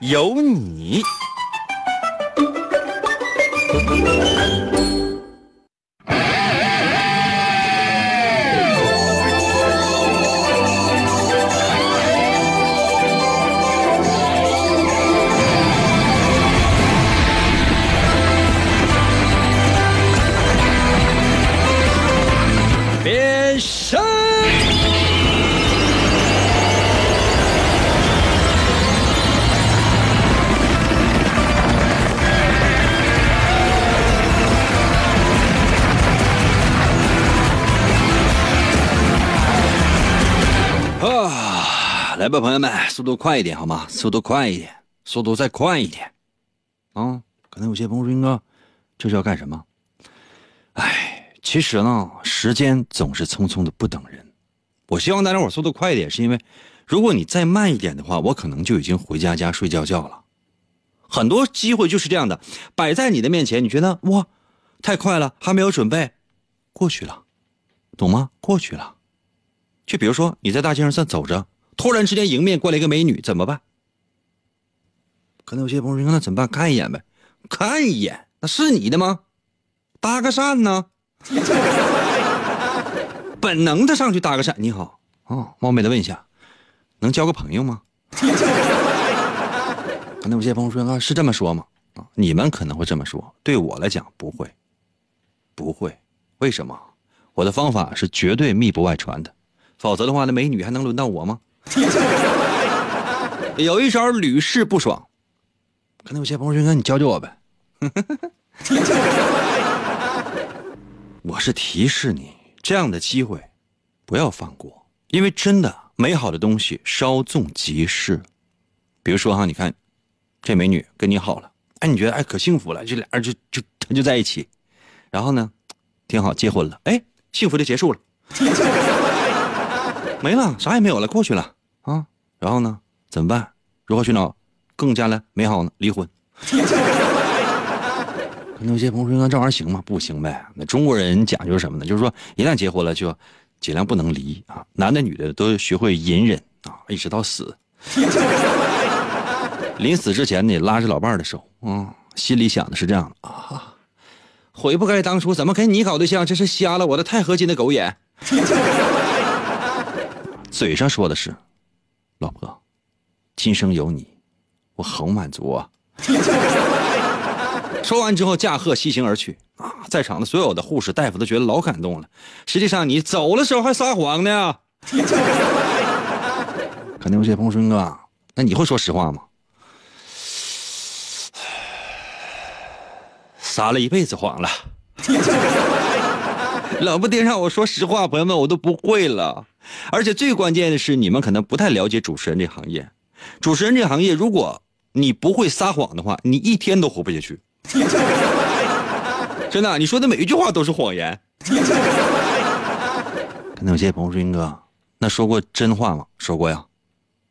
有你。来吧，朋友们，速度快一点好吗？速度快一点，速度再快一点。啊，可能有些朋友说，英哥，这是要干什么？哎，其实呢，时间总是匆匆的不等人。我希望大家伙速度快一点，是因为如果你再慢一点的话，我可能就已经回家家睡觉觉了。很多机会就是这样的，摆在你的面前，你觉得哇，太快了，还没有准备，过去了，懂吗？过去了。就比如说你在大街上在走着，突然之间迎面过来一个美女，怎么办？可能有些朋友说那怎么办？看一眼呗，看一眼，那是你的吗？搭个讪呢？本能的上去搭个讪，你好，哦，冒昧的问一下，能交个朋友吗？可能有些朋友说啊，是这么说吗？啊，你们可能会这么说，对我来讲不会，不会，为什么？我的方法是绝对密不外传的。否则的话，那美女还能轮到我吗？有一招屡试不爽，可能有些朋友说：“你教教我呗。”我是提示你，这样的机会不要放过，因为真的美好的东西稍纵即逝。比如说哈，你看这美女跟你好了，哎，你觉得哎可幸福了，这俩人就就他就在一起，然后呢，挺好，结婚了，哎，幸福就结束了。没了，啥也没有了，过去了。然后呢，怎么办？如何寻找更加的美好呢？离婚。可能有些朋友说：“那这玩意儿行吗？不行呗。那中国人讲究什么呢？就是说，一旦结婚了，就尽量不能离啊。男的女的都学会隐忍啊，一直到死。临死之前呢，拉着老伴儿的手啊，心里想的是这样的啊：悔不该当初怎么跟你搞对象，这是瞎了我的钛合金的狗眼。嘴上说的是，老婆，今生有你，我好满足啊。说完之后驾鹤西行而去啊，在场的所有的护士大夫都觉得老感动了。实际上你走的时候还撒谎呢。肯定有些朋友说哥，那你会说实话吗？撒了一辈子谎了。老不丁让我说实话，朋友们我都不会了。而且最关键的是，你们可能不太了解主持人这行业。主持人这行业，如果你不会撒谎的话，你一天都活不下去。真的，你说的每一句话都是谎言。可能有些朋友说：“英哥，那说过真话吗？”说过呀。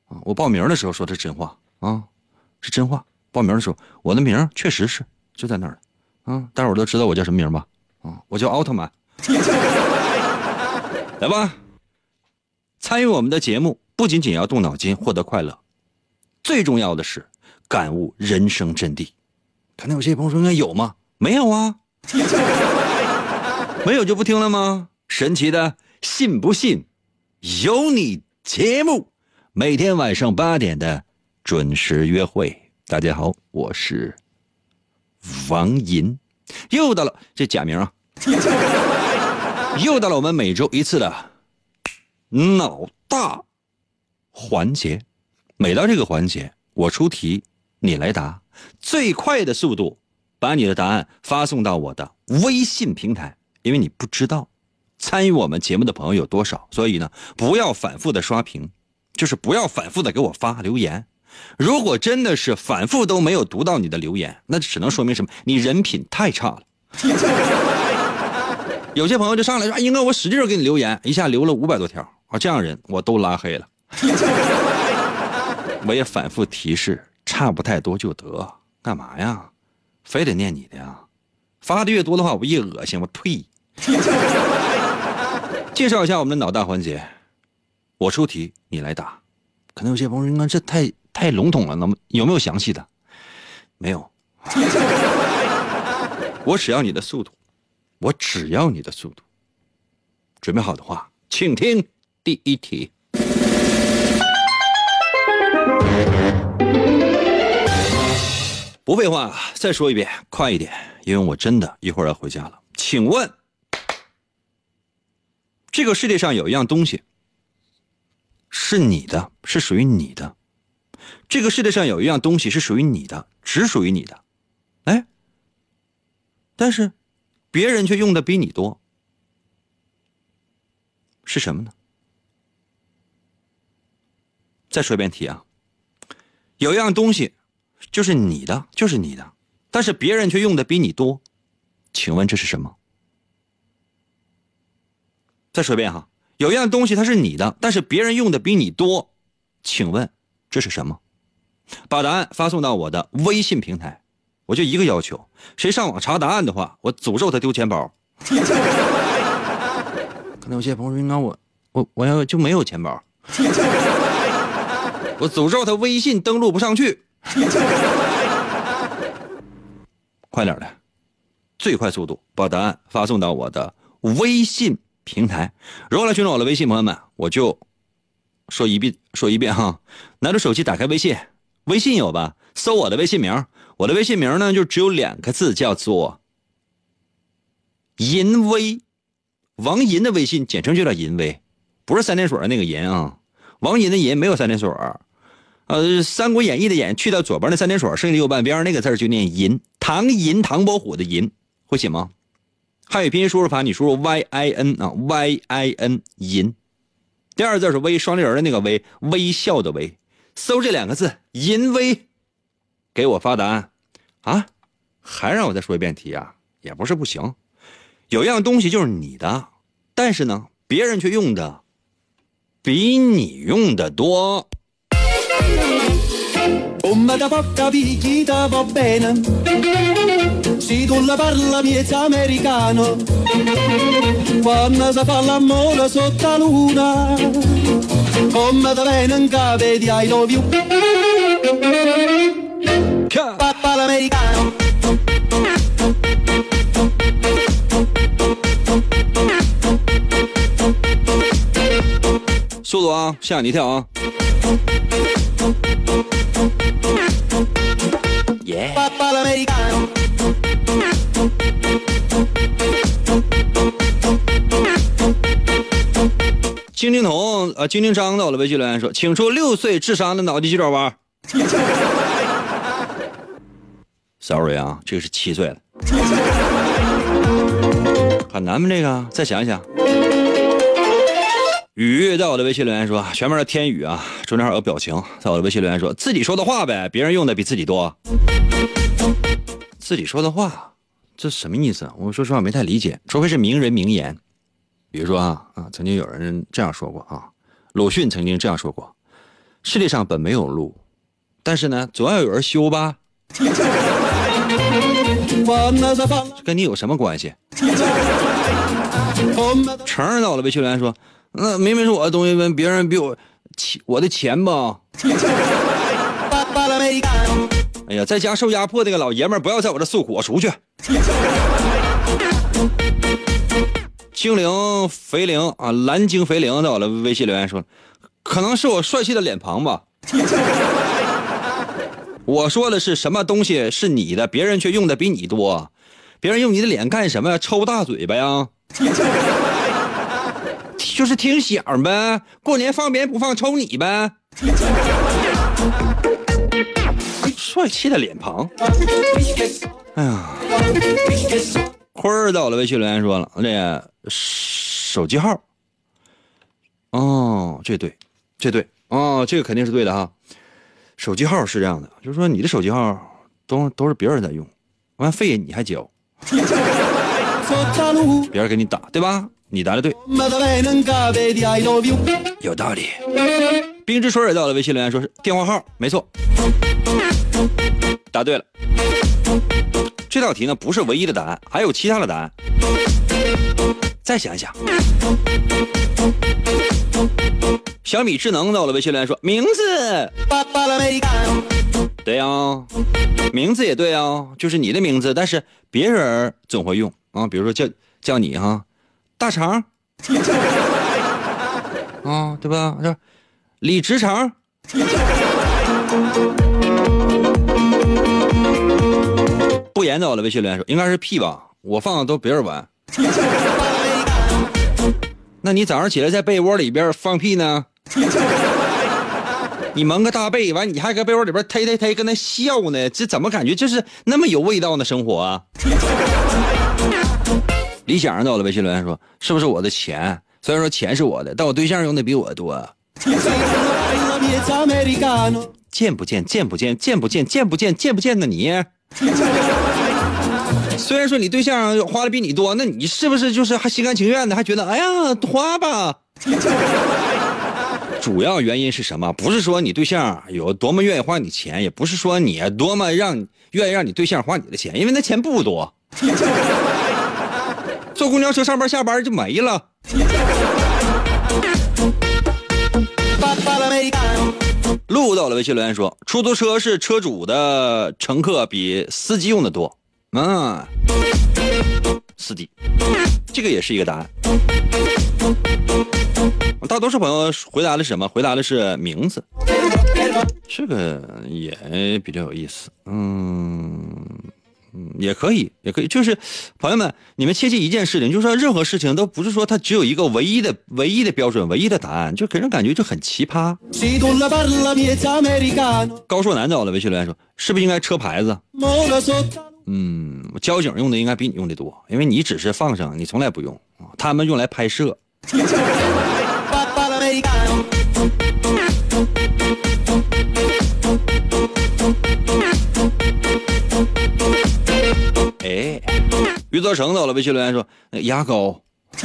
啊，我报名的时候说的是真话啊，是真话。报名的时候，我的名确实是就在那儿啊，大伙都知道我叫什么名吧？啊，我叫奥特曼。来吧。参与我们的节目，不仅仅要动脑筋获得快乐，最重要的是感悟人生真谛。可能有些朋友说：“应该有吗？没有啊，没有就不听了吗？”神奇的，信不信？有你节目，每天晚上八点的准时约会。大家好，我是王银，又到了这假名啊，又到了我们每周一次的。脑大环节，每到这个环节，我出题，你来答，最快的速度把你的答案发送到我的微信平台。因为你不知道参与我们节目的朋友有多少，所以呢，不要反复的刷屏，就是不要反复的给我发留言，如果真的是反复都没有读到你的留言，那只能说明什么？你人品太差了。有些朋友就上来说：“英哥，我使劲给你留言，一下留了五百多条啊！”这样人我都拉黑了。我也反复提示，差不太多就得，干嘛呀？非得念你的呀？发的越多的话，我越恶心，我退。介绍一下我们的脑大环节，我出题，你来答。可能有些朋友说：“这太太笼统了，那么有没有详细的？”没有。我只要你的速度，我只要你的速度。准备好的话，请听第一题。不废话，再说一遍，快一点，因为我真的一会儿要回家了。请问，这个世界上有一样东西是你的，是属于你的。这个世界上有一样东西是属于你的，只属于你的。哎，但是别人却用的比你多，是什么呢？再说一遍题啊，有一样东西。就是你的，就是你的，但是别人却用的比你多，请问这是什么？再说一遍哈，有一样东西它是你的，但是别人用的比你多，请问这是什么？把答案发送到我的微信平台，我就一个要求：谁上网查答案的话，我诅咒他丢钱包。可能有些朋友说：“那我我我要就没有钱包，我诅咒他微信登录不上去。”快点的，最快速度把答案发送到我的微信平台。如果来寻找我的微信？朋友们，我就说一遍，说一遍哈。拿着手机打开微信，微信有吧？搜我的微信名，我的微信名呢就只有两个字，叫做“银威”。王银的微信简称就叫“银威”，不是三点水的那个“银”啊。王银的“银”没有三点水。呃，《三国演义》的“演”去掉左边那三点水，剩下右半边那个字就念“银”。唐银，唐伯虎的“银”会写吗？汉语拼音输入法，你输入 y i n 啊，y i n 银。第二个字是微，双立人的那个微，微笑的微。搜这两个字“银微”，给我发答案啊！还让我再说一遍题啊？也不是不行。有一样东西就是你的，但是呢，别人却用的比你用的多。Come da poca picchita va bene Se tu la parla miezza americano Quando si fa l'amore sotto la luna Come da bene in cave di I love you Papà l'americano 速度啊，吓你一跳啊！耶！精灵童啊，精灵张到了微信留言说：“请出六岁智商的脑筋急转弯。”Sorry 啊，这个是七岁了，很难吗？这个再想一想。雨在我的微信留言说：“前面的天宇啊，中间还有个表情。”在我的微信留言说：“自己说的话呗，别人用的比自己多。”自己说的话，这什么意思？我说实话没太理解，除非是名人名言。比如说啊啊，曾经有人这样说过啊，鲁迅曾经这样说过：“世界上本没有路，但是呢，总要有人修吧。”跟你有什么关系？成在我的微信留言说。那明明是我的东西，问别人比我钱，我的钱吧。哎呀，在家受压迫那个老爷们儿，不要在我这诉苦，我出去。精灵肥灵啊，蓝精肥灵在我的微信留言说，可能是我帅气的脸庞吧。我说的是什么东西是你的，别人却用的比你多，别人用你的脸干什么呀？抽大嘴巴呀？就是听响呗，过年放鞭不放，抽你呗。帅气的脸庞，哎呀，坤儿到了微信留言说了，这手机号，哦，这对，这对，哦，这个肯定是对的哈。手机号是这样的，就是说你的手机号都都是别人在用，完费你还交，别人给你打，对吧？你答的对，有道理。冰之水也到了微信留言说是电话号，没错，答对了。这道题呢不是唯一的答案，还有其他的答案。再想一想，小米智能到了微信留言说名字，对呀，名字也对啊，就是你的名字，但是别人总会用啊，比如说叫叫你哈，大肠，啊，对吧？这李直肠。不言到了微信留言说应该是屁吧，我放的都别人玩。那你早上起来在被窝里边放屁呢？你蒙个大被，完你还搁被窝里边忒忒忒跟那笑呢？这怎么感觉就是那么有味道呢？生活啊！理想到了微信留言说是不是我的钱？虽然说钱是我的，但我对象用的比我多。见不见？见不见？见不见？见不见？见不见呢？你？虽然说你对象花的比你多，那你是不是就是还心甘情愿的？还觉得哎呀花吧？主要原因是什么？不是说你对象有多么愿意花你钱，也不是说你多么让愿意让你对象花你的钱，因为那钱不多。坐公交车上班下班就没了。录到了微信留言说，出租车是车主的乘客比司机用的多。嗯，司机，这个也是一个答案。大多数朋友回答的是什么？回答的是名字。这个也比较有意思。嗯。嗯，也可以，也可以，就是朋友们，你们切记一件事情，就是说任何事情都不是说它只有一个唯一的、唯一的标准、唯一的答案，就给人感觉就很奇葩。高硕南找了微信留言说：“是不是应该车牌子？”嗯，交警用的应该比你用的多，因为你只是放上，你从来不用，他们用来拍摄。余则成走了微信留言说：“牙膏，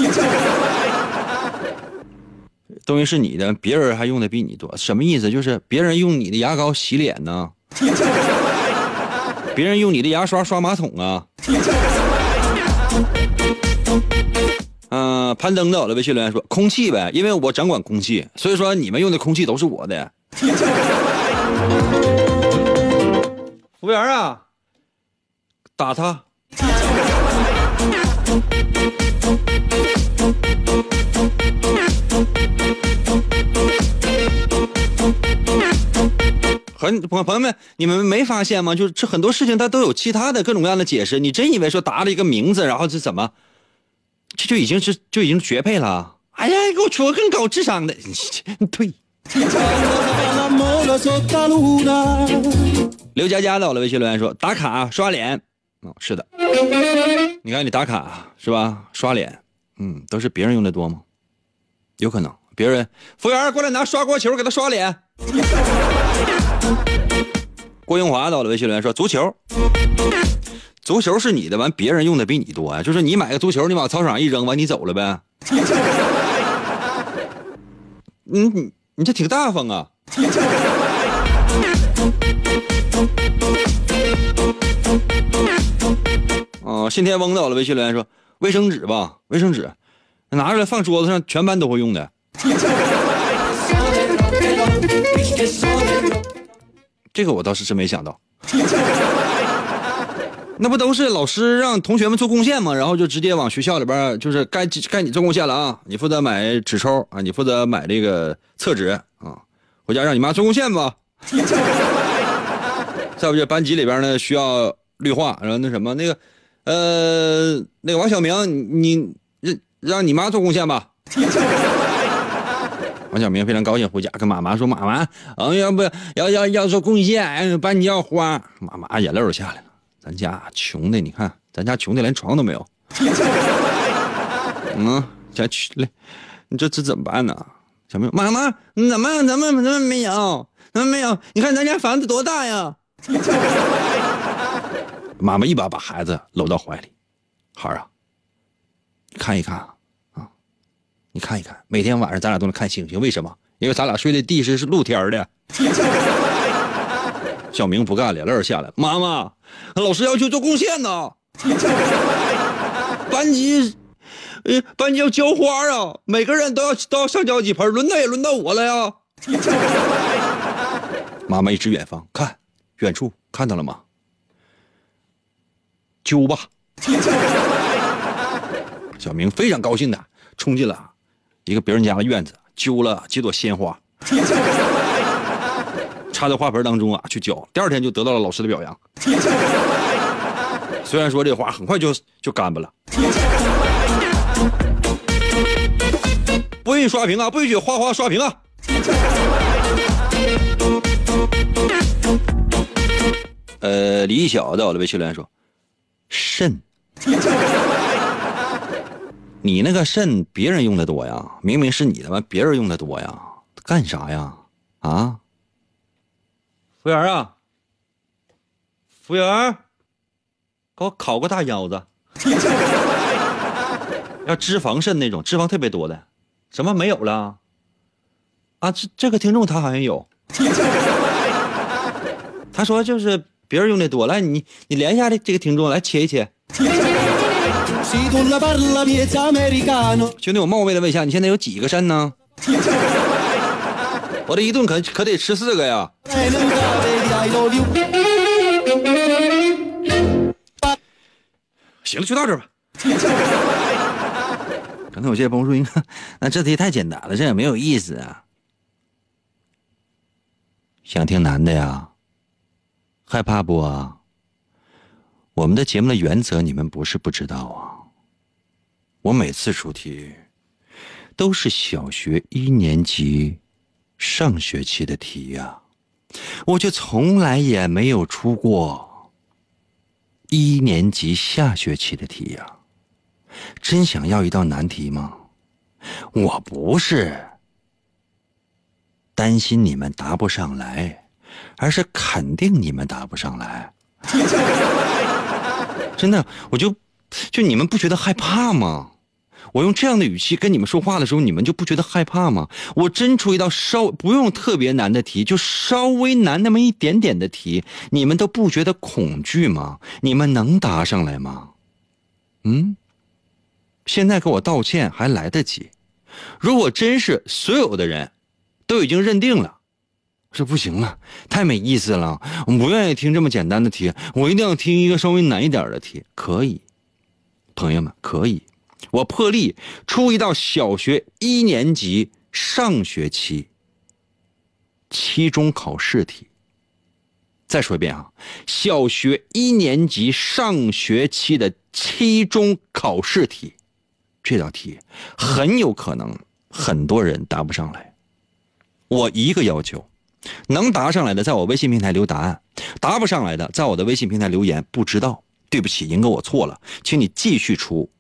东西是你的，别人还用的比你多，什么意思？就是别人用你的牙膏洗脸呢，别人用你的牙刷刷马桶啊。”嗯，攀登到了微信留言说：“空气呗，因为我掌管空气，所以说你们用的空气都是我的。”服务员啊，打他。很朋朋友们，你们没发现吗？就是这很多事情它都有其他的各种各样的解释。你真以为说答了一个名字，然后是怎么，这就已经是就已经绝配了？哎呀，给我出个更高智商的，你退。刘佳佳到了微信留言说打卡刷脸。哦，是的，你看你打卡是吧？刷脸，嗯，都是别人用的多吗？有可能，别人服务员过来拿刷锅球给他刷脸。郭英华到了微信留言说足球，足球是你的，完别人用的比你多呀？就是你买个足球，你往操场上一扔，完你走了呗？你你你这挺大方啊！哦，信天翁到了微信留言说：“卫生纸吧，卫生纸，拿出来放桌子上，全班都会用的。” 这个我倒是真没想到。那不都是老师让同学们做贡献吗？然后就直接往学校里边，就是该该你做贡献了啊！你负责买纸抽啊，你负责买这个厕纸啊，回家让你妈做贡献吧。再不就班级里边呢需要绿化，然后那什么那个。呃，那个王小明，你让让你妈做贡献吧。王小明非常高兴，回家跟妈妈说：“妈妈，嗯，要不要要要做贡献，把你要花。”妈妈眼泪都下来了。咱家穷的，你看，咱家穷的连床都没有。嗯，家去嘞，你这这怎么办呢？小明，妈妈，你怎么怎么怎么没有？怎么没有？你看咱家房子多大呀？妈妈一把把孩子搂到怀里，孩儿啊，看一看，你看一看，每天晚上咱俩都能看星星，为什么？因为咱俩睡的地是是露天的。小明不干了，泪下来。妈妈，老师要求做贡献呢。班级，呃，班级要浇花啊，每个人都要都要上浇几盆，轮到也轮到我了呀。妈妈一指远方，看，远处看到了吗？揪吧。小明非常高兴的冲进了一个别人家的院子，揪了几朵鲜花。插在花盆当中啊，去浇。第二天就得到了老师的表扬。虽然说这花很快就就干巴了。不允许刷屏啊！不允许花花刷屏啊！呃，李小在我的微信留言说：“肾，你那个肾别人用的多呀，明明是你的嘛，别人用的多呀，干啥呀？啊？”服务员啊，服务员，给我烤个大腰子，要脂肪肾那种，脂肪特别多的。什么没有了？啊，这这个听众他好像有，他说就是别人用的多。来，你你连一下这这个听众，来切一切。兄弟，我冒昧的问一下，你现在有几个肾呢？我这一顿可可得吃四个呀！行了，就到这吧。刚才有些朋友说：“你看，那这题太简单了，这也没有意思啊。”想听男的呀？害怕不啊？我们的节目的原则你们不是不知道啊。我每次出题都是小学一年级。上学期的题呀，我就从来也没有出过一年级下学期的题呀。真想要一道难题吗？我不是担心你们答不上来，而是肯定你们答不上来。真的，我就就你们不觉得害怕吗？我用这样的语气跟你们说话的时候，你们就不觉得害怕吗？我真出一道稍不用特别难的题，就稍微难那么一点点的题，你们都不觉得恐惧吗？你们能答上来吗？嗯，现在给我道歉还来得及。如果真是所有的人都已经认定了，说不行了，太没意思了，我们不愿意听这么简单的题，我一定要听一个稍微难一点的题。可以，朋友们，可以。我破例出一道小学一年级上学期期中考试题。再说一遍啊，小学一年级上学期的期中考试题，这道题很有可能很多人答不上来。我一个要求，能答上来的在我微信平台留答案，答不上来的在我的微信平台留言。不知道，对不起，英哥，我错了，请你继续出。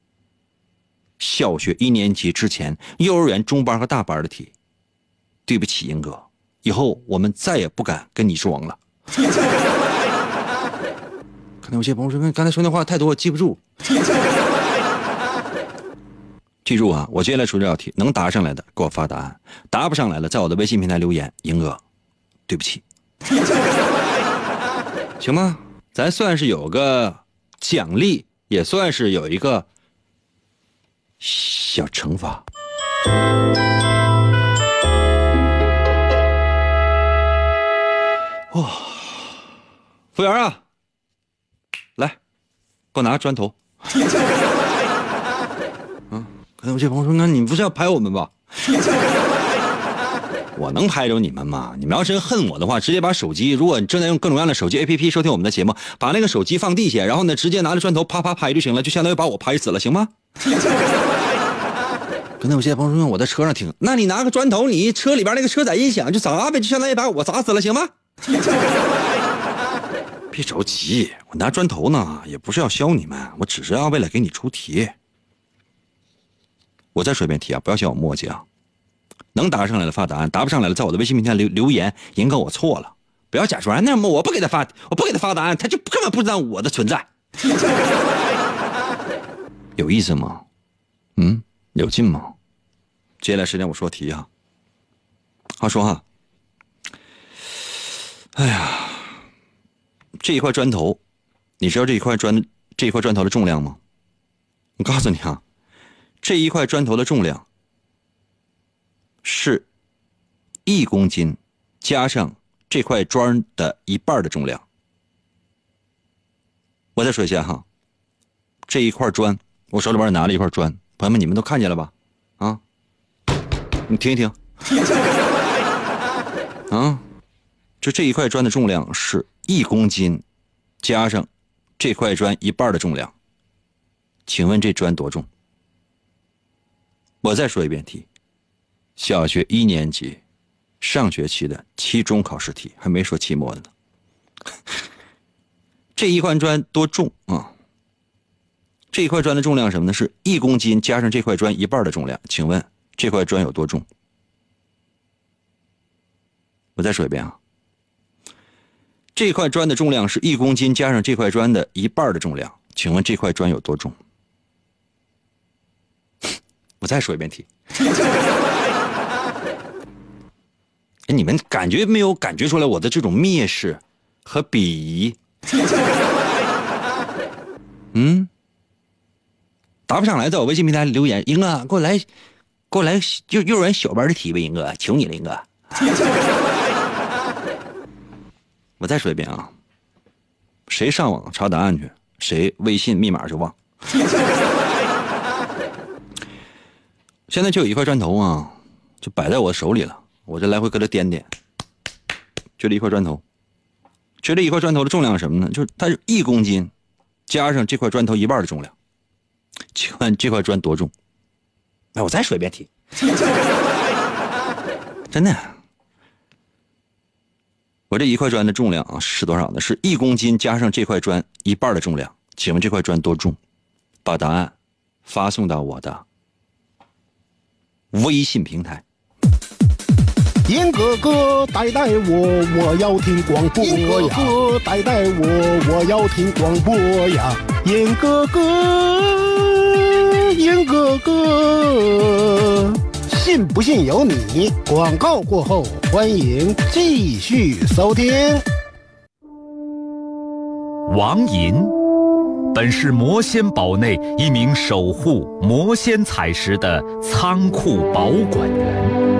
小学一年级之前，幼儿园中班和大班的题，对不起，英哥，以后我们再也不敢跟你装了。可能有些朋友说，刚才说那话太多，我记不住。记住啊，我接下来出这道题，能答上来的给我发答案，答不上来的在我的微信平台留言。英哥，对不起，行吗？咱算是有个奖励，也算是有一个。小惩罚。哇，服务员啊，来，给我拿个砖头。嗯，可能有些朋友说，那你不是要拍我们吧？我能拍着你们吗？你们要真恨我的话，直接把手机，如果你正在用各种各样的手机 APP 收听我们的节目，把那个手机放地下，然后呢，直接拿着砖头啪啪拍就行了，就相当于把我拍死了，行吗？刚才有些朋友说我在车上听，那你拿个砖头，你车里边那个车载音响就砸呗，就相当于把我砸死了，行吗？别着急，我拿砖头呢，也不是要削你们，我只是要为了给你出题。我再说一遍题啊，不要嫌我墨迹啊。能答上来了发答案，答不上来了，在我的微信平台留留言，银哥我错了，不要假装那么我不给他发，我不给他发答案，他就根本不知道我的存在，有意思吗？嗯，有劲吗？接下来时间我说题啊，话说哈，哎呀，这一块砖头，你知道这一块砖这一块砖头的重量吗？我告诉你啊，这一块砖头的重量。是一公斤，加上这块砖的一半的重量。我再说一下哈，这一块砖，我手里边拿了一块砖，朋友们你们都看见了吧？啊，你听一听，啊，就这一块砖的重量是一公斤，加上这块砖一半的重量。请问这砖多重？我再说一遍题。小学一年级上学期的期中考试题，还没说期末的呢。这一块砖多重啊？这一块砖的重量什么呢？是一公斤加上这块砖一半的重量。请问这块砖有多重？我再说一遍啊。这块砖的重量是一公斤加上这块砖的一半的重量。请问这块砖有多重？我再说一遍题。你们感觉没有感觉出来我的这种蔑视和鄙夷？嗯，答不上来，在我微信平台留言，英哥，给我来，给我来幼幼儿园小班的题呗，英哥，求你了，英哥。我再说一遍啊，谁上网查答案去，谁微信密码就忘。现在就有一块砖头啊，就摆在我手里了。我这来回搁这掂掂，就这一块砖头，就这一块砖头的重量是什么呢？就是它是一公斤，加上这块砖头一半的重量。请问这块砖多重？哎，我再说一遍题，真的，我这一块砖的重量啊是多少呢？是一公斤加上这块砖一半的重量。请问这块砖多重？把答案发送到我的微信平台。严哥哥，带带我，我要听广播呀！严哥哥，带带我，我要听广播呀！严哥哥，严哥哥，信不信由你。广告过后，欢迎继续收听。王银，本是魔仙堡内一名守护魔仙彩石的仓库保管员。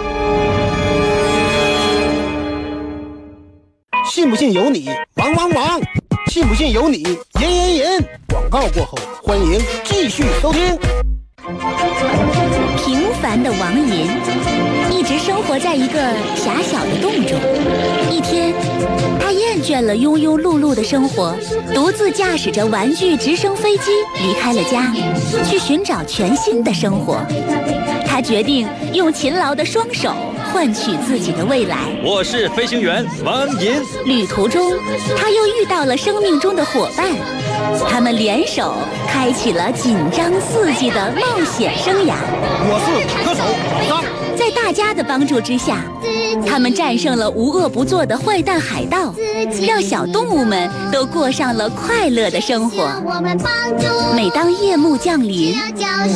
信不信由你，王王王！信不信由你，严严严！广告过后，欢迎继续收听。平凡的王银一直生活在一个狭小的洞中。一天，他厌倦了庸庸碌碌的生活，独自驾驶着玩具直升飞机离开了家，去寻找全新的生活。他决定用勤劳的双手。换取自己的未来。我是飞行员王银。旅途中，他又遇到了生命中的伙伴，他们联手开启了紧张刺激的冒险生涯。我是坦克手老张。在大家的帮助之下，他们战胜了无恶不作的坏蛋海盗，让小动物们都过上了快乐的生活。每当夜幕降临，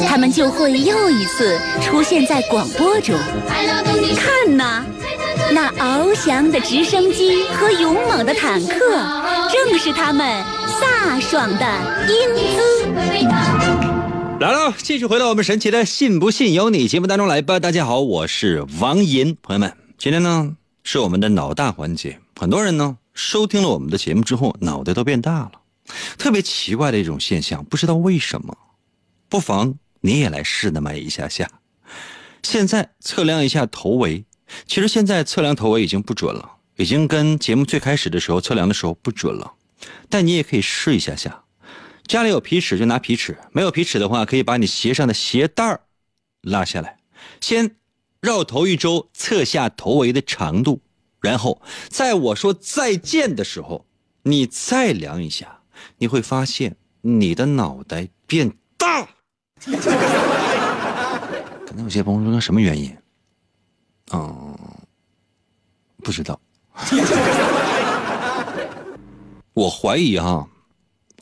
他们就会又一次出现在广播中。看呐，那翱翔的直升机和勇猛的坦克，正是他们飒爽的英姿。来了，继续回到我们神奇的“信不信由你”节目当中来吧。大家好，我是王银，朋友们，今天呢是我们的脑大环节。很多人呢收听了我们的节目之后，脑袋都变大了，特别奇怪的一种现象，不知道为什么。不妨你也来试那么一下下。现在测量一下头围，其实现在测量头围已经不准了，已经跟节目最开始的时候测量的时候不准了。但你也可以试一下下。家里有皮尺就拿皮尺，没有皮尺的话，可以把你鞋上的鞋带儿拉下来，先绕头一周，测下头围的长度，然后在我说再见的时候，你再量一下，你会发现你的脑袋变大。可能有些朋友说什么原因？嗯，不知道。我怀疑哈。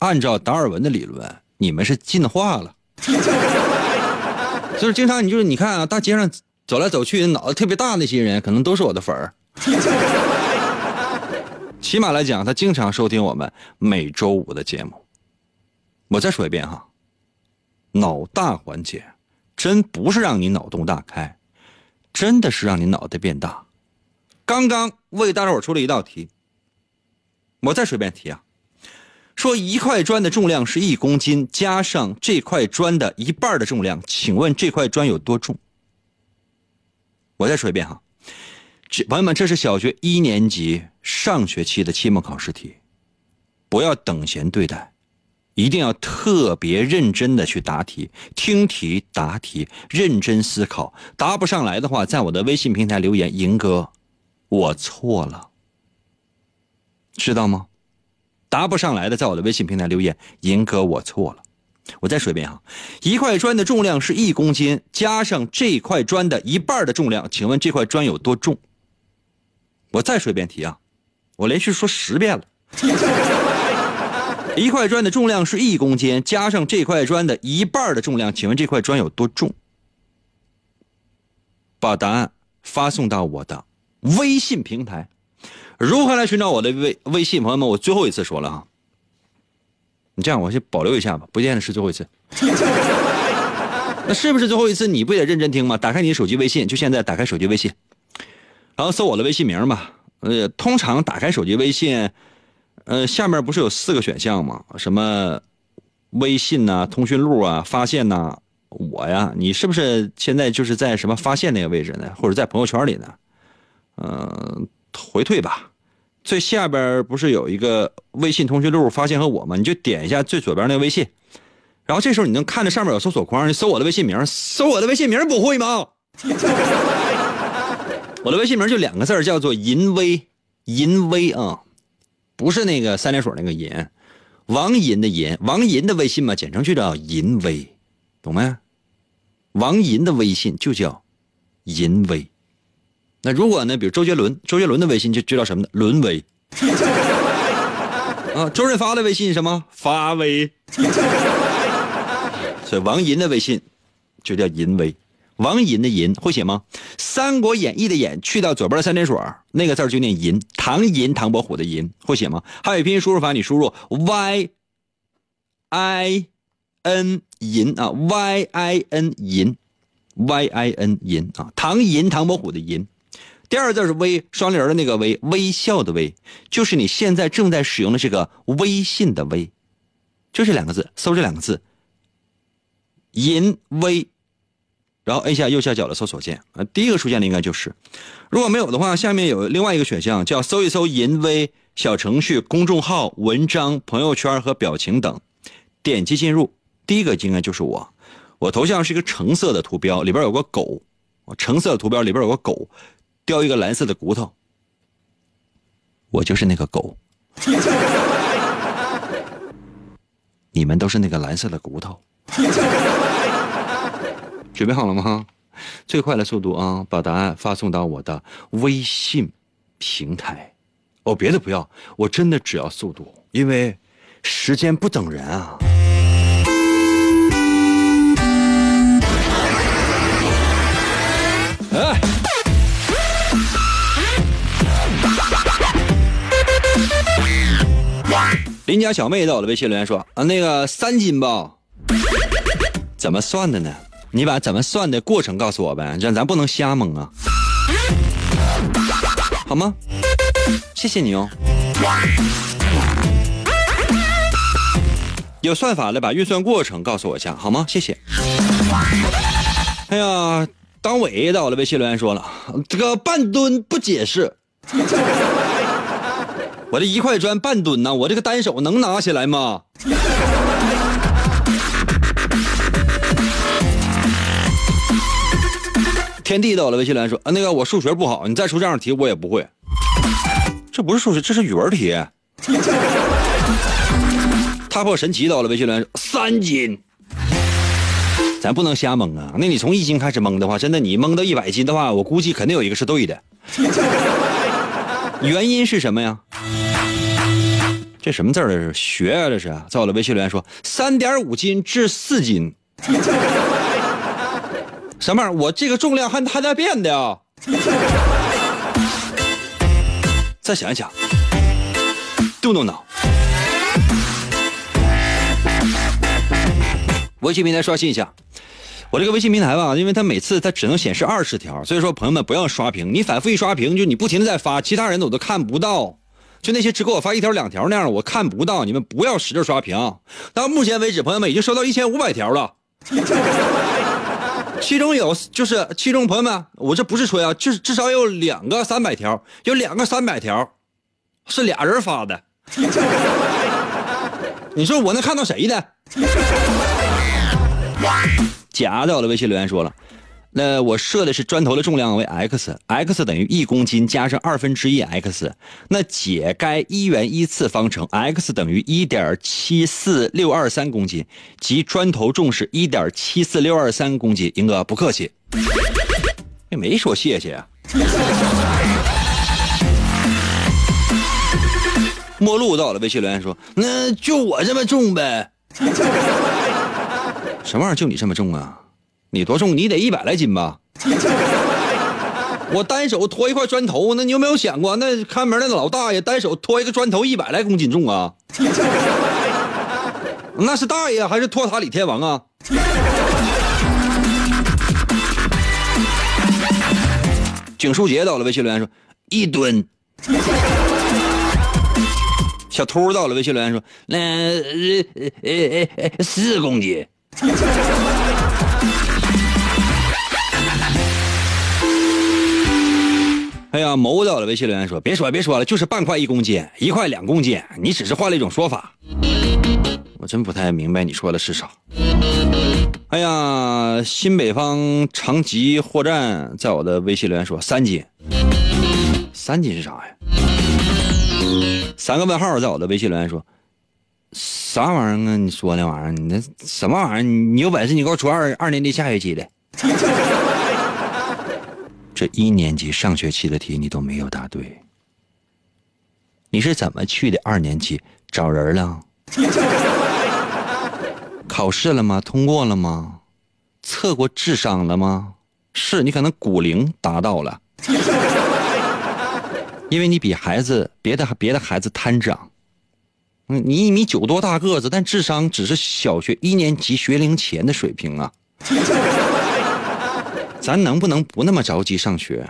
按照达尔文的理论，你们是进化了，就是经常你就是你看啊，大街上走来走去，脑子特别大那些人，可能都是我的粉儿。起码来讲，他经常收听我们每周五的节目。我再说一遍哈，脑大环节真不是让你脑洞大开，真的是让你脑袋变大。刚刚为大伙出了一道题，我再说一遍题啊。说一块砖的重量是一公斤，加上这块砖的一半的重量，请问这块砖有多重？我再说一遍哈，这朋友们，这是小学一年级上学期的期末考试题，不要等闲对待，一定要特别认真的去答题，听题答题，认真思考。答不上来的话，在我的微信平台留言，赢哥，我错了，知道吗？答不上来的，在我的微信平台留言。银哥，我错了。我再说一遍哈，一块砖的重量是一公斤，加上这块砖的一半的重量，请问这块砖有多重？我再说一遍题啊，我连续说十遍了。一块砖的重量是一公斤，加上这块砖的一半的重量，请问这块砖有多重？把答案发送到我的微信平台。如何来寻找我的微微信？朋友们，我最后一次说了哈，你这样我先保留一下吧，不见得是最后一次。那是不是最后一次？你不得认真听吗？打开你的手机微信，就现在打开手机微信，然后搜我的微信名吧。呃，通常打开手机微信，呃，下面不是有四个选项吗？什么微信呐、通讯录啊、发现呐、我呀，你是不是现在就是在什么发现那个位置呢？或者在朋友圈里呢？嗯。回退吧，最下边不是有一个微信通讯录发现和我吗？你就点一下最左边那个微信，然后这时候你能看着上面有搜索框，你搜我的微信名，搜我的微信名不会吗？我的微信名就两个字叫做淫威，淫威啊，不是那个三点水那个淫，王淫的淫，王淫的微信嘛，简称就叫淫威，懂没？王淫的微信就叫淫威。那如果呢？比如周杰伦，周杰伦的微信就就叫什么呢？伦威。啊，周润发的微信什么？发威。所以王银的微信就叫银威。王银的银会写吗？《三国演义》的演去掉左边的三点水，那个字就念银。唐银，唐伯虎的银会写吗？汉语拼音输入法，你输入 y i n 银啊，y i n 银，y i n 银啊，唐银，唐伯虎的银。第二个字是微，双立人的那个微，微笑的微，就是你现在正在使用的这个微信的微，就这两个字，搜这两个字，银微，然后按下右下角的搜索键。啊，第一个出现的应该就是，如果没有的话，下面有另外一个选项叫搜一搜银微小程序、公众号、文章、朋友圈和表情等，点击进入，第一个应该就是我，我头像是一个橙色的图标，里边有个狗，橙色的图标里边有个狗。叼一个蓝色的骨头，我就是那个狗，你们都是那个蓝色的骨头，准备好了吗？最快的速度啊，把答案发送到我的微信平台。哦，别的不要，我真的只要速度，因为时间不等人啊。邻家小妹到了微信留言说啊，那个三斤吧，怎么算的呢？你把怎么算的过程告诉我呗，这咱不能瞎蒙啊，好吗？谢谢你哦。有算法的把运算过程告诉我一下好吗？谢谢。哎呀，当伟到了微信留言说了，这个半吨不解释。我这一块砖半吨呢，我这个单手能拿起来吗？天地到了微信留言说，啊，那个我数学不好，你再出这样的题我也不会。这不是数学，这是语文题。踏破神奇到了微信留言说三斤。咱不能瞎蒙啊！那你从一斤开始蒙的话，真的你蒙到一百斤的话，我估计肯定有一个是对的。原因是什么呀？这什么字儿？这是学啊！这是在我的微信留言说三点五斤至四斤。什么玩意儿？我这个重量还还在变的呀！再想一想，动动脑。微信平台刷新一下，我这个微信平台吧，因为它每次它只能显示二十条，所以说朋友们不要刷屏，你反复一刷屏，就你不停的在发，其他人我都看不到，就那些只给我发一条两条那样，我看不到，你们不要使劲刷屏。到目前为止，朋友们已经收到一千五百条了，其中有就是其中朋友们，我这不是吹啊，至至少有两个三百条，有两个三百条，是俩人发的，你说我能看到谁的？夹在我的微信留言说了，那我设的是砖头的重量为 x，x 等于一公斤加上二分之一 x，那解该一元一次方程，x 等于一点七四六二三公斤，即砖头重是一点七四六二三公斤。英哥不客气，也没说谢谢啊。陌路到了微信留言说，那就我这么重呗。什么玩意儿就你这么重啊？你多重？你得一百来斤吧？我单手拖一块砖头，那你有没有想过，那看门那个老大爷单手拖一个砖头一百来公斤重啊？那是大爷还是托塔李天王啊？景树杰到了微信留言说一吨。小秃到了微信留言说那呃呃呃四公斤。哎呀，某到了微信留言说：“别说了，别说了，就是半块一公斤，一块两公斤，你只是换了一种说法。”我真不太明白你说的是啥。哎呀，新北方长吉货站在我的微信留言说三斤，三斤是啥呀？三个问号在我的微信留言说。啥玩意儿啊？你说那玩意儿，你那什么玩意儿？你有本事你给我出二二年级下学期的。这一年级上学期的题你都没有答对，你是怎么去的二年级？找人了？考试了吗？通过了吗？测过智商了吗？是你可能骨龄达到了，因为你比孩子别的别的孩子贪长。你一米九多大个子，但智商只是小学一年级学龄前的水平啊！咱能不能不那么着急上学，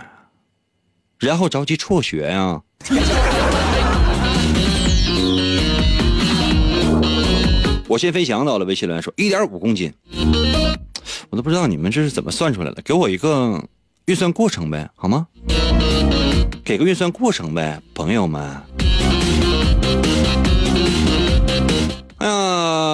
然后着急辍学呀？我先飞翔到了微信留言说一点五公斤，我都不知道你们这是怎么算出来的，给我一个运算过程呗，好吗？给个运算过程呗，朋友们。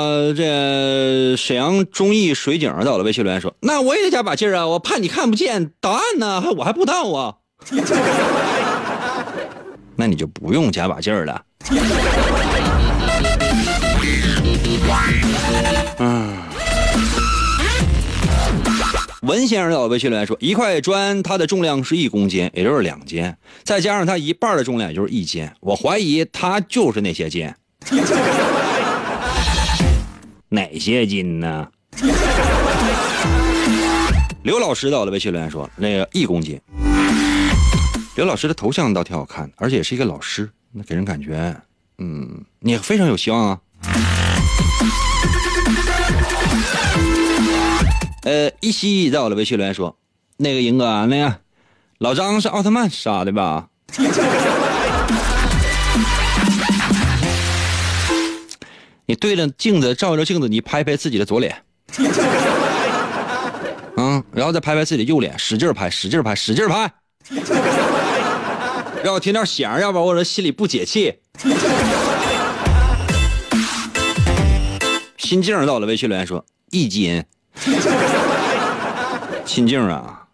呃，这沈阳中艺水井到了微信留言说：“那我也得加把劲儿啊！我怕你看不见答案呢，还我还不知道啊。那你就不用加把劲儿了。嗯，文先生到了微信留言说：一块砖它的重量是一公斤，也就是两斤，再加上它一半的重量，也就是一斤。我怀疑它就是那些斤。哪些斤呢？刘老师到了微信留言说：“那个一公斤。”刘老师的头像倒挺好看的，而且是一个老师，那给人感觉，嗯，你非常有希望啊。呃，一西在我的微信留言说，那个英哥，那个老张是奥特曼杀的吧？你对着镜子照着镜子，你拍拍自己的左脸，嗯，然后再拍拍自己的右脸，使劲拍，使劲拍，使劲拍，让我听点响，要不然我这心里不解气。心静到了，微信留言说一斤。心静啊，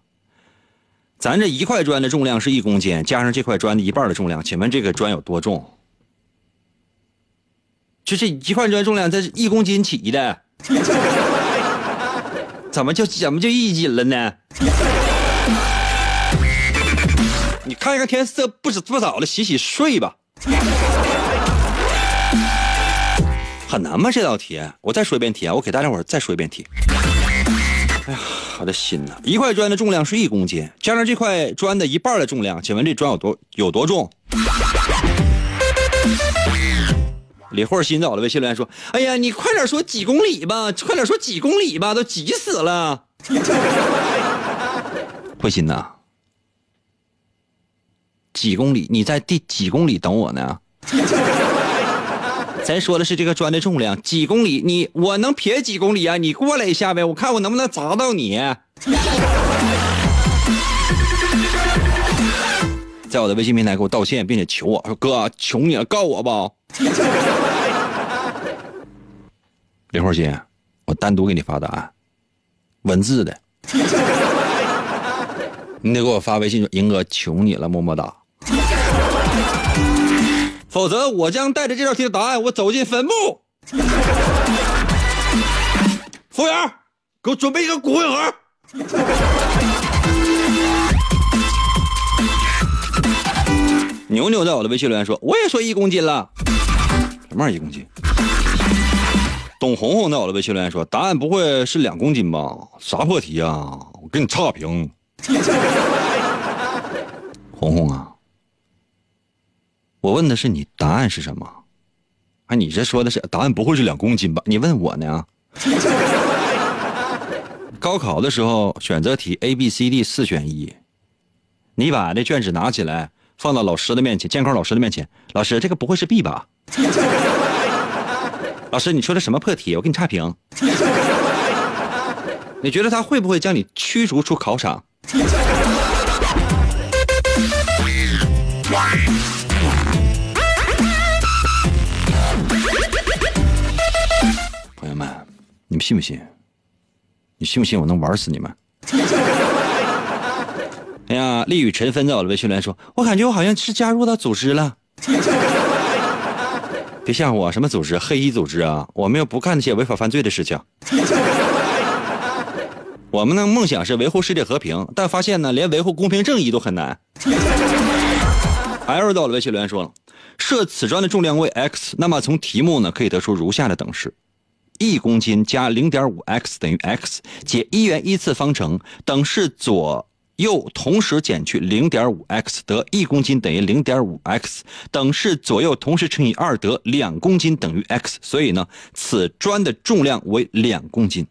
咱这一块砖的重量是一公斤，加上这块砖的一半的重量，请问这个砖有多重？就这一块砖重量，这是一公斤起的，怎么就怎么就一斤了呢？你看一看天色不不早了，洗洗睡吧。很难吗？这道题，我再说一遍题啊！我给大家伙再说一遍题。哎呀，我的心呐！一块砖的重量是一公斤，加上这块砖的一半的重量，请问这砖有多有多重？李慧心在我的微信留言说：“哎呀，你快点说几公里吧，快点说几公里吧，都急死了。”慧心呐，几公里？你在第几公里等我呢？咱说的是这个砖的重量，几公里？你我能撇几公里啊？你过来一下呗，我看我能不能砸到你。在我的微信平台给我道歉，并且求我说：“哥，求你了，告我吧。”李慧欣，我单独给你发答案，文字的，你得给我发微信说：“英哥，求你了，么么哒。”否则，我将带着这道题的答案，我走进坟墓。服务员，给我准备一个骨灰盒。牛牛在我的微信留言说：“我也说一公斤了，什么玩意一公斤？”董红红在我的微信留言说：“答案不会是两公斤吧？啥破题啊！我给你差评。”红红啊。我问的是你答案是什么？啊，你这说的是答案不会是两公斤吧？你问我呢？高考的时候选择题 A、B、C、D 四选一，你把那卷纸拿起来放到老师的面前，监考老师的面前，老师这个不会是 B 吧？老师你说的什么破题？我给你差评。你觉得他会不会将你驱逐出考场？朋友们你们信不信？你信不信我能玩死你们？哎呀，丽雨尘纷在我的微信留言说：“我感觉我好像是加入到组织了。”别吓唬我，什么组织？黑衣组织啊！我们又不干那些违法犯罪的事情。我们的梦想是维护世界和平，但发现呢，连维护公平正义都很难。L 到了微信留言说了：“设此砖的重量为 x，那么从题目呢可以得出如下的等式。”一公斤加零点五 x 等于 x，解一元一次方程，等式左又同时减去零点五 x，得一公斤等于零点五 x，等式左右同时乘以二，得两公斤等于 x。所以呢，此砖的重量为两公斤。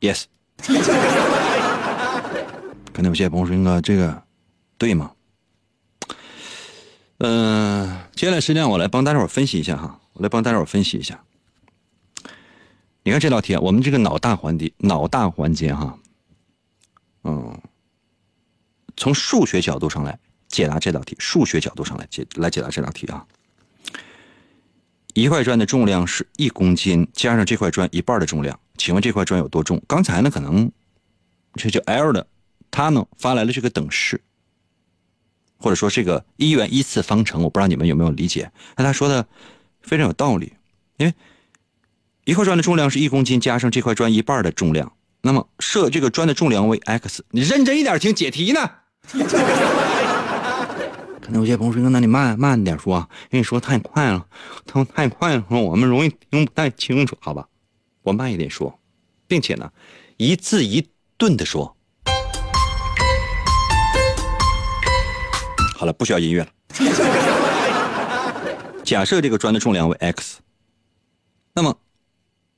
Yes。可能有些朋友说：“哥，这个对吗？”嗯，接下来时间我来帮大家伙分析一下哈，我来帮大家伙分析一下。你看这道题，我们这个脑大环节，脑大环节哈，嗯，从数学角度上来解答这道题，数学角度上来解来解答这道题啊。一块砖的重量是一公斤，加上这块砖一半的重量，请问这块砖有多重？刚才呢，可能这叫 L 的。他呢发来了这个等式，或者说这个一元一次方程，我不知道你们有没有理解？那他说的非常有道理，因为一块砖的重量是一公斤，加上这块砖一半的重量，那么设这个砖的重量为 x。你认真一点听，解题呢。可能有些朋友说：“那你慢慢点说，因为说太快了，他太快了，我们容易听不太清楚，好吧？我慢一点说。并且呢，一字一顿的说。好了，不需要音乐了。假设这个砖的重量为 x，那么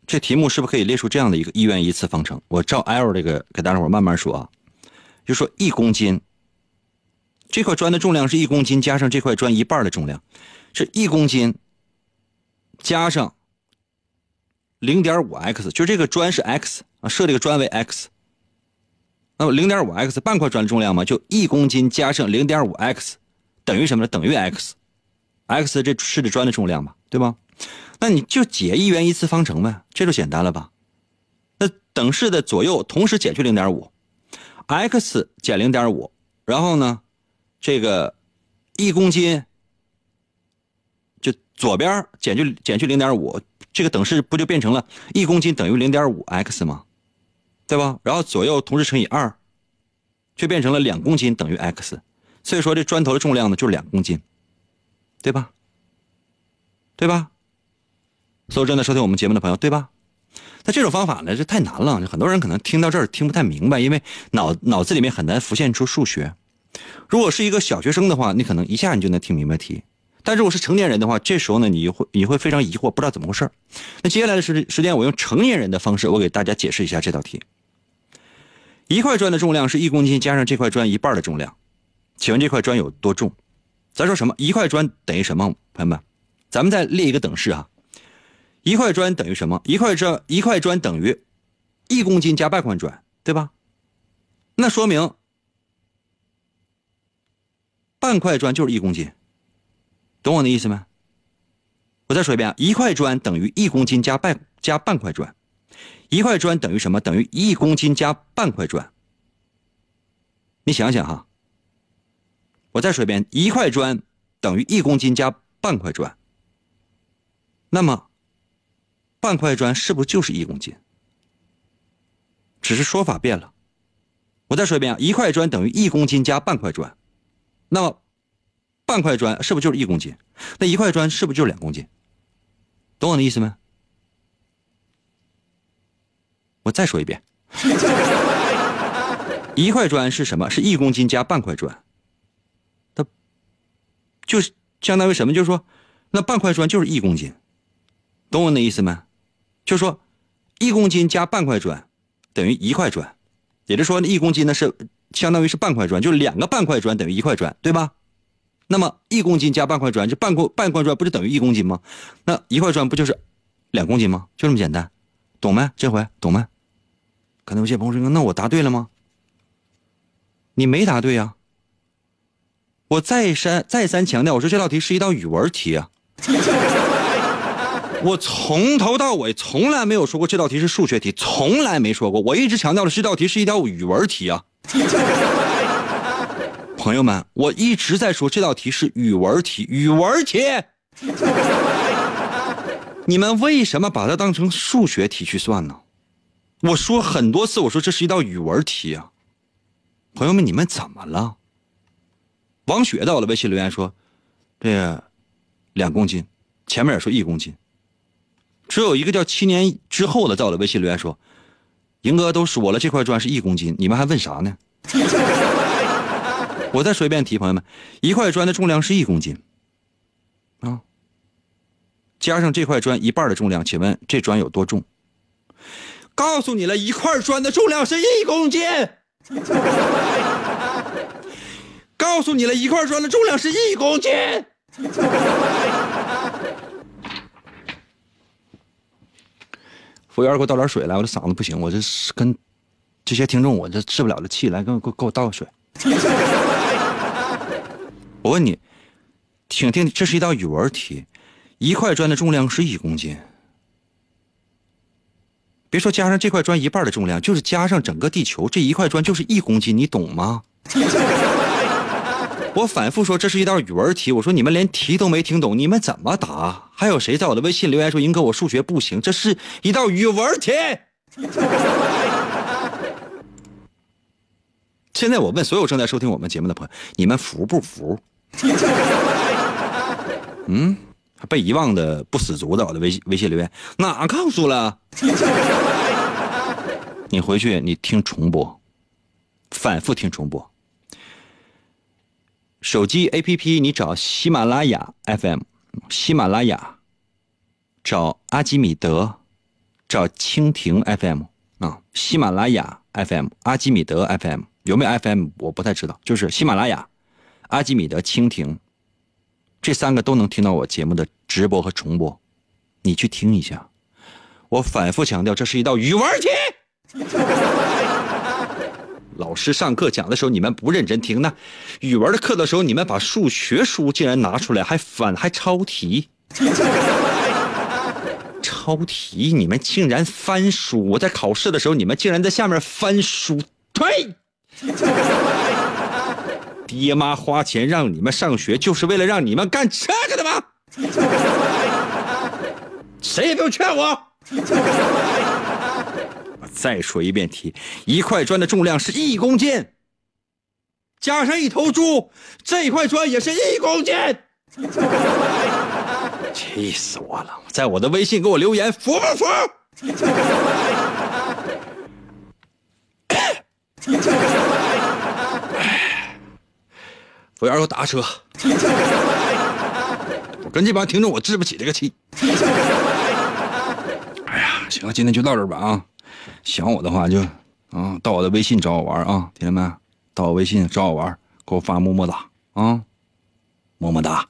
这题目是不是可以列出这样的一个一元一次方程？我照 L 这个给大家伙慢慢说啊，就说一公斤，这块砖的重量是一公斤，加上这块砖一半的重量，是一公斤加上零点五 x，就这个砖是 x 啊，设这个砖为 x。那么零点五 x 半块砖的重量嘛，就一公斤加上零点五 x，等于什么呢？等于 x，x 这是这砖的重量嘛，对吧？那你就解一元一次方程呗，这就简单了吧？那等式的左右同时减去零点五，x 减零点五，然后呢，这个一公斤就左边减去减去零点五，这个等式不就变成了一公斤等于零点五 x 吗？对吧？然后左右同时乘以二，就变成了两公斤等于 x，所以说这砖头的重量呢就是两公斤，对吧？对吧？所有正在收听我们节目的朋友，对吧？那这种方法呢，这太难了，很多人可能听到这儿听不太明白，因为脑脑子里面很难浮现出数学。如果是一个小学生的话，你可能一下你就能听明白题；但如果是成年人的话，这时候呢，你会你会非常疑惑，不知道怎么回事那接下来的时时间，我用成年人的方式，我给大家解释一下这道题。一块砖的重量是一公斤加上这块砖一半的重量，请问这块砖有多重？咱说什么？一块砖等于什么？朋友们，咱们再列一个等式啊。一块砖等于什么？一块砖一块砖等于一公斤加半块砖，对吧？那说明半块砖就是一公斤，懂我的意思没？我再说一遍啊，一块砖等于一公斤加半加半块砖。一块砖等于什么？等于一公斤加半块砖。你想想哈，我再说一遍，一块砖等于一公斤加半块砖。那么，半块砖是不是就是一公斤？只是说法变了。我再说一遍啊，一块砖等于一公斤加半块砖。那么，半块砖是不是就是一公斤？那一块砖是不是就是两公斤？懂我的意思没？我再说一遍，一块砖是什么？是一公斤加半块砖，它就是相当于什么？就是说，那半块砖就是一公斤，懂我那意思没？就是说，一公斤加半块砖等于一块砖，也就是说，一公斤呢是相当于是半块砖，就是两个半块砖等于一块砖，对吧？那么一公斤加半块砖，就半块半块砖不就等于一公斤吗？那一块砖不就是两公斤吗？就这么简单。懂没？这回懂没？可能有些朋友说：“那我答对了吗？”你没答对呀！我再三再三强调，我说这道题是一道语文题啊！我从头到尾从来没有说过这道题是数学题，从来没说过。我一直强调的这道题是一道语文题啊！朋友们，我一直在说这道题是语文题，语文题。你们为什么把它当成数学题去算呢？我说很多次，我说这是一道语文题啊。朋友们，你们怎么了？王雪在我的微信留言说：“这个两公斤，前面也说一公斤。”只有一个叫七年之后的在我的微信留言说：“赢哥都说了，这块砖是一公斤，你们还问啥呢？” 我再说一遍题，朋友们，一块砖的重量是一公斤。加上这块砖一半的重量，请问这砖有多重？告诉你了一块砖的重量是一公斤。告诉你了一块砖的重量是一公斤。服务员，给我倒点水来，我这嗓子不行，我这是跟这些听众我这治不了的气，来给我给我给我倒个水。我问你，听听，这是一道语文题。一块砖的重量是一公斤，别说加上这块砖一半的重量，就是加上整个地球这一块砖就是一公斤，你懂吗？我反复说这是一道语文题，我说你们连题都没听懂，你们怎么答？还有谁在我的微信留言说英哥我数学不行？这是一道语文题。现在我问所有正在收听我们节目的朋友，你们服不服？嗯？被遗忘的不死族的，我的微微信留言哪告诉了？你回去你听重播，反复听重播。手机 APP 你找喜马拉雅 FM，喜马拉雅，找阿基米德，找蜻蜓 FM 啊，喜马拉雅 FM，阿基米德 FM 有没有 FM 我不太知道，就是喜马拉雅、阿基米德、蜻蜓，这三个都能听到我节目的直播和重播，你去听一下。我反复强调，这是一道语文题。老师上课讲的时候，你们不认真听；那语文的课的时候，你们把数学书竟然拿出来，还反还抄题，抄题！你们竟然翻书！我在考试的时候，你们竟然在下面翻书，呸！爹妈花钱让你们上学，就是为了让你们干这个的吗？谁也不用劝我。我再说一遍题：一块砖的重量是一公斤，加上一头猪，这块砖也是一公斤。气死我了！在我的微信给我留言，服不服？服务员，给我打个车。我跟这帮听众，我置不起这个气。哎呀行了，今天就到这儿吧啊！想我的话就啊，到我的微信找我玩啊，听见没？到我微信找我玩，给我发么么哒啊，么么哒。